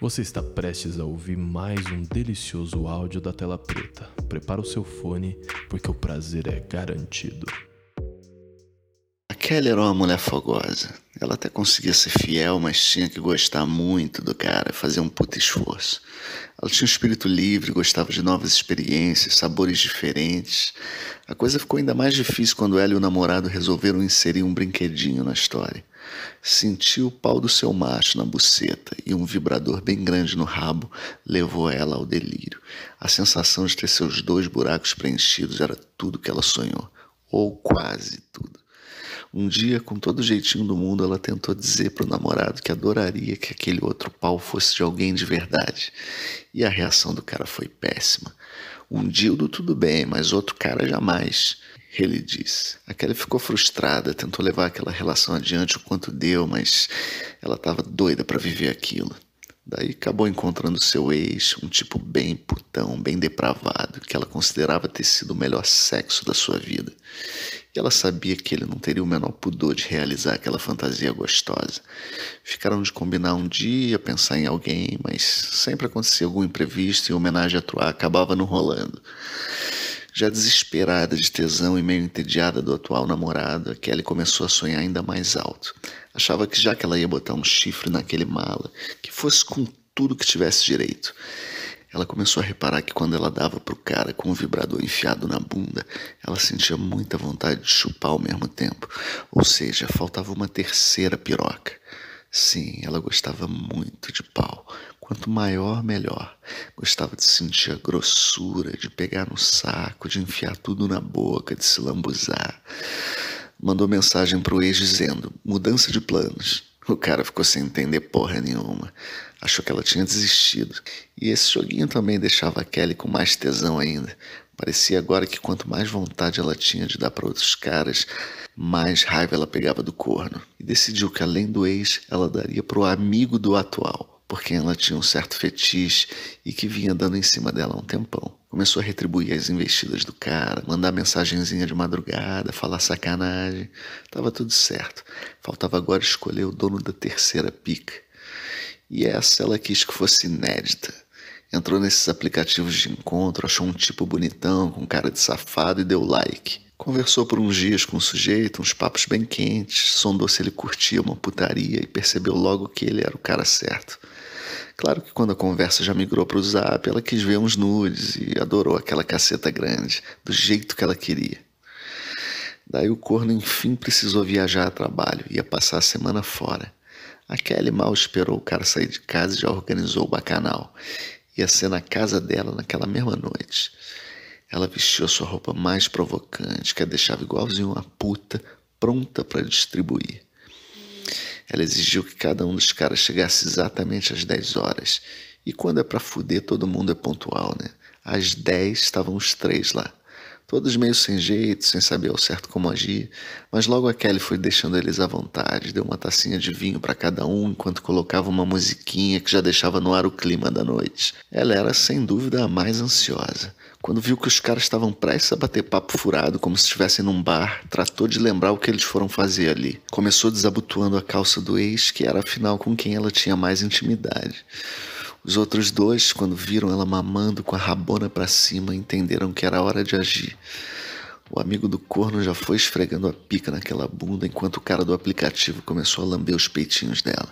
Você está prestes a ouvir mais um delicioso áudio da tela preta. Prepara o seu fone, porque o prazer é garantido. A Kelly era uma mulher fogosa. Ela até conseguia ser fiel, mas tinha que gostar muito do cara, fazer um puta esforço. Ela tinha um espírito livre, gostava de novas experiências, sabores diferentes. A coisa ficou ainda mais difícil quando ela e o namorado resolveram inserir um brinquedinho na história. Sentiu o pau do seu macho na buceta e um vibrador bem grande no rabo levou ela ao delírio. A sensação de ter seus dois buracos preenchidos era tudo que ela sonhou, ou quase tudo. Um dia, com todo o jeitinho do mundo, ela tentou dizer para o namorado que adoraria que aquele outro pau fosse de alguém de verdade. E a reação do cara foi péssima. Um dildo tudo bem, mas outro cara jamais. Ele disse. A Kelly ficou frustrada, tentou levar aquela relação adiante o quanto deu, mas ela estava doida para viver aquilo. Daí acabou encontrando seu ex, um tipo bem putão, bem depravado, que ela considerava ter sido o melhor sexo da sua vida. E ela sabia que ele não teria o menor pudor de realizar aquela fantasia gostosa. Ficaram de combinar um dia, pensar em alguém, mas sempre acontecia algum imprevisto e a homenagem a Troar acabava não rolando. Já desesperada de tesão e meio entediada do atual namorado, a Kelly começou a sonhar ainda mais alto. Achava que já que ela ia botar um chifre naquele mala, que fosse com tudo que tivesse direito. Ela começou a reparar que quando ela dava pro cara com o vibrador enfiado na bunda, ela sentia muita vontade de chupar ao mesmo tempo. Ou seja, faltava uma terceira piroca. Sim, ela gostava muito de pau. Quanto maior, melhor. Gostava de sentir a grossura, de pegar no saco, de enfiar tudo na boca, de se lambuzar. Mandou mensagem pro ex dizendo: mudança de planos. O cara ficou sem entender porra nenhuma. Achou que ela tinha desistido. E esse joguinho também deixava a Kelly com mais tesão ainda. Parecia agora que quanto mais vontade ela tinha de dar para outros caras, mais raiva ela pegava do corno. E decidiu que além do ex, ela daria pro amigo do atual por quem ela tinha um certo fetiche e que vinha dando em cima dela há um tempão. Começou a retribuir as investidas do cara, mandar mensagenzinha de madrugada, falar sacanagem. Tava tudo certo. Faltava agora escolher o dono da terceira pica. E essa ela quis que fosse inédita. Entrou nesses aplicativos de encontro, achou um tipo bonitão, com cara de safado e deu like. Conversou por uns dias com o sujeito, uns papos bem quentes, sondou se ele curtia uma putaria e percebeu logo que ele era o cara certo. Claro que quando a conversa já migrou para o zap, ela quis ver uns nudes e adorou aquela caceta grande, do jeito que ela queria. Daí o corno enfim precisou viajar a trabalho, ia passar a semana fora. A Kelly mal esperou o cara sair de casa e já organizou o bacanal. Ia ser na casa dela naquela mesma noite. Ela vestiu a sua roupa mais provocante, que a deixava igualzinho uma puta, pronta para distribuir. Ela exigiu que cada um dos caras chegasse exatamente às 10 horas. E quando é para fuder, todo mundo é pontual, né? Às 10 estavam os três lá. Todos meio sem jeito, sem saber ao certo como agir, mas logo a Kelly foi deixando eles à vontade, deu uma tacinha de vinho para cada um enquanto colocava uma musiquinha que já deixava no ar o clima da noite. Ela era sem dúvida a mais ansiosa. Quando viu que os caras estavam prestes a bater papo furado, como se estivessem num bar, tratou de lembrar o que eles foram fazer ali. Começou desabotoando a calça do ex, que era afinal com quem ela tinha mais intimidade. Os outros dois, quando viram ela mamando com a rabona para cima, entenderam que era hora de agir. O amigo do corno já foi esfregando a pica naquela bunda enquanto o cara do aplicativo começou a lamber os peitinhos dela.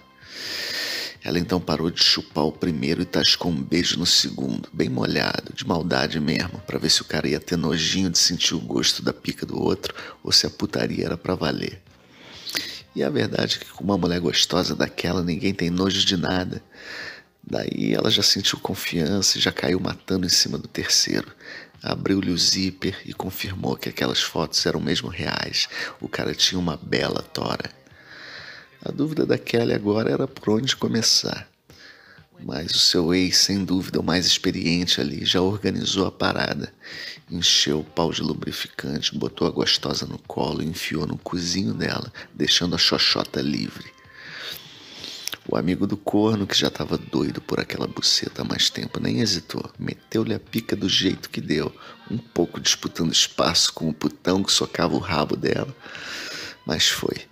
Ela então parou de chupar o primeiro e tascou um beijo no segundo, bem molhado, de maldade mesmo, para ver se o cara ia ter nojinho de sentir o gosto da pica do outro ou se a putaria era para valer. E a verdade é que com uma mulher gostosa daquela ninguém tem nojo de nada. Daí ela já sentiu confiança e já caiu matando em cima do terceiro. Abriu-lhe o zíper e confirmou que aquelas fotos eram mesmo reais. O cara tinha uma bela tora. A dúvida da Kelly agora era por onde começar. Mas o seu ex, sem dúvida o mais experiente ali, já organizou a parada. Encheu o pau de lubrificante, botou a gostosa no colo e enfiou no cozinho dela, deixando a xoxota livre. O amigo do corno, que já estava doido por aquela buceta há mais tempo, nem hesitou. Meteu-lhe a pica do jeito que deu, um pouco disputando espaço com o putão que socava o rabo dela. Mas foi.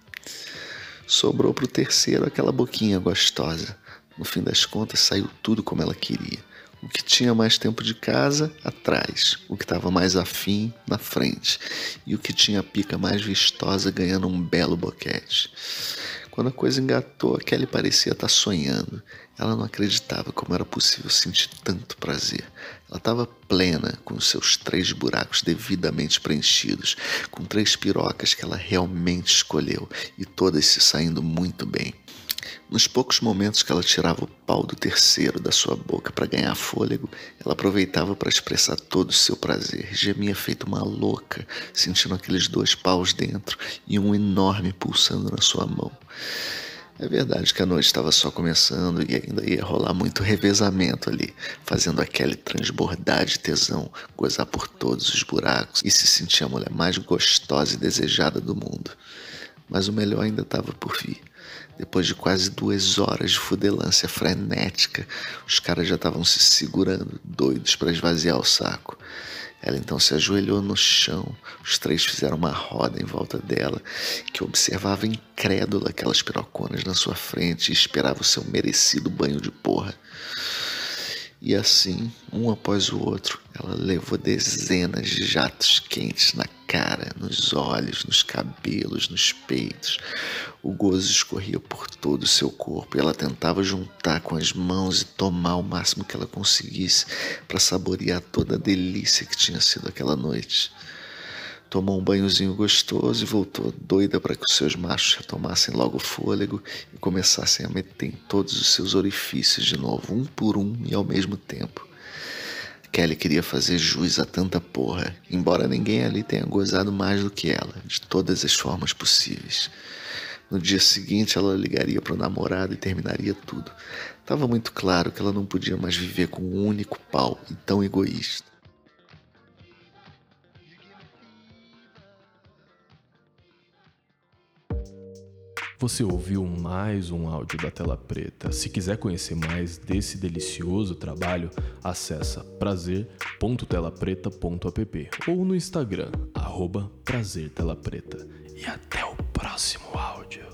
Sobrou pro terceiro aquela boquinha gostosa. No fim das contas, saiu tudo como ela queria. O que tinha mais tempo de casa, atrás. O que estava mais afim, na frente. E o que tinha a pica mais vistosa, ganhando um belo boquete. Quando a coisa engatou, a Kelly parecia estar tá sonhando. Ela não acreditava como era possível sentir tanto prazer. Ela estava plena, com seus três buracos devidamente preenchidos, com três pirocas que ela realmente escolheu e todas se saindo muito bem. Nos poucos momentos que ela tirava o pau do terceiro da sua boca para ganhar fôlego, ela aproveitava para expressar todo o seu prazer. Gemia feito uma louca, sentindo aqueles dois paus dentro e um enorme pulsando na sua mão. É verdade que a noite estava só começando e ainda ia rolar muito revezamento ali, fazendo aquele transbordar de tesão, gozar por todos os buracos e se sentir a mulher mais gostosa e desejada do mundo. Mas o melhor ainda estava por vir. Depois de quase duas horas de fudelância frenética, os caras já estavam se segurando, doidos para esvaziar o saco. Ela então se ajoelhou no chão, os três fizeram uma roda em volta dela, que observava incrédula aquelas piroconas na sua frente e esperava o seu merecido banho de porra. E assim, um após o outro, ela levou dezenas de jatos quentes na cara, nos olhos, nos cabelos, nos peitos. O gozo escorria por todo o seu corpo e ela tentava juntar com as mãos e tomar o máximo que ela conseguisse para saborear toda a delícia que tinha sido aquela noite tomou um banhozinho gostoso e voltou doida para que os seus machos retomassem logo o fôlego e começassem a meter em todos os seus orifícios de novo, um por um e ao mesmo tempo. Kelly queria fazer jus a tanta porra, embora ninguém ali tenha gozado mais do que ela, de todas as formas possíveis. No dia seguinte, ela ligaria para o namorado e terminaria tudo. Tava muito claro que ela não podia mais viver com um único pau e tão egoísta. Você ouviu mais um áudio da Tela Preta. Se quiser conhecer mais desse delicioso trabalho, acessa prazer.telapreta.app ou no Instagram, arroba prazertelapreta. E até o próximo áudio.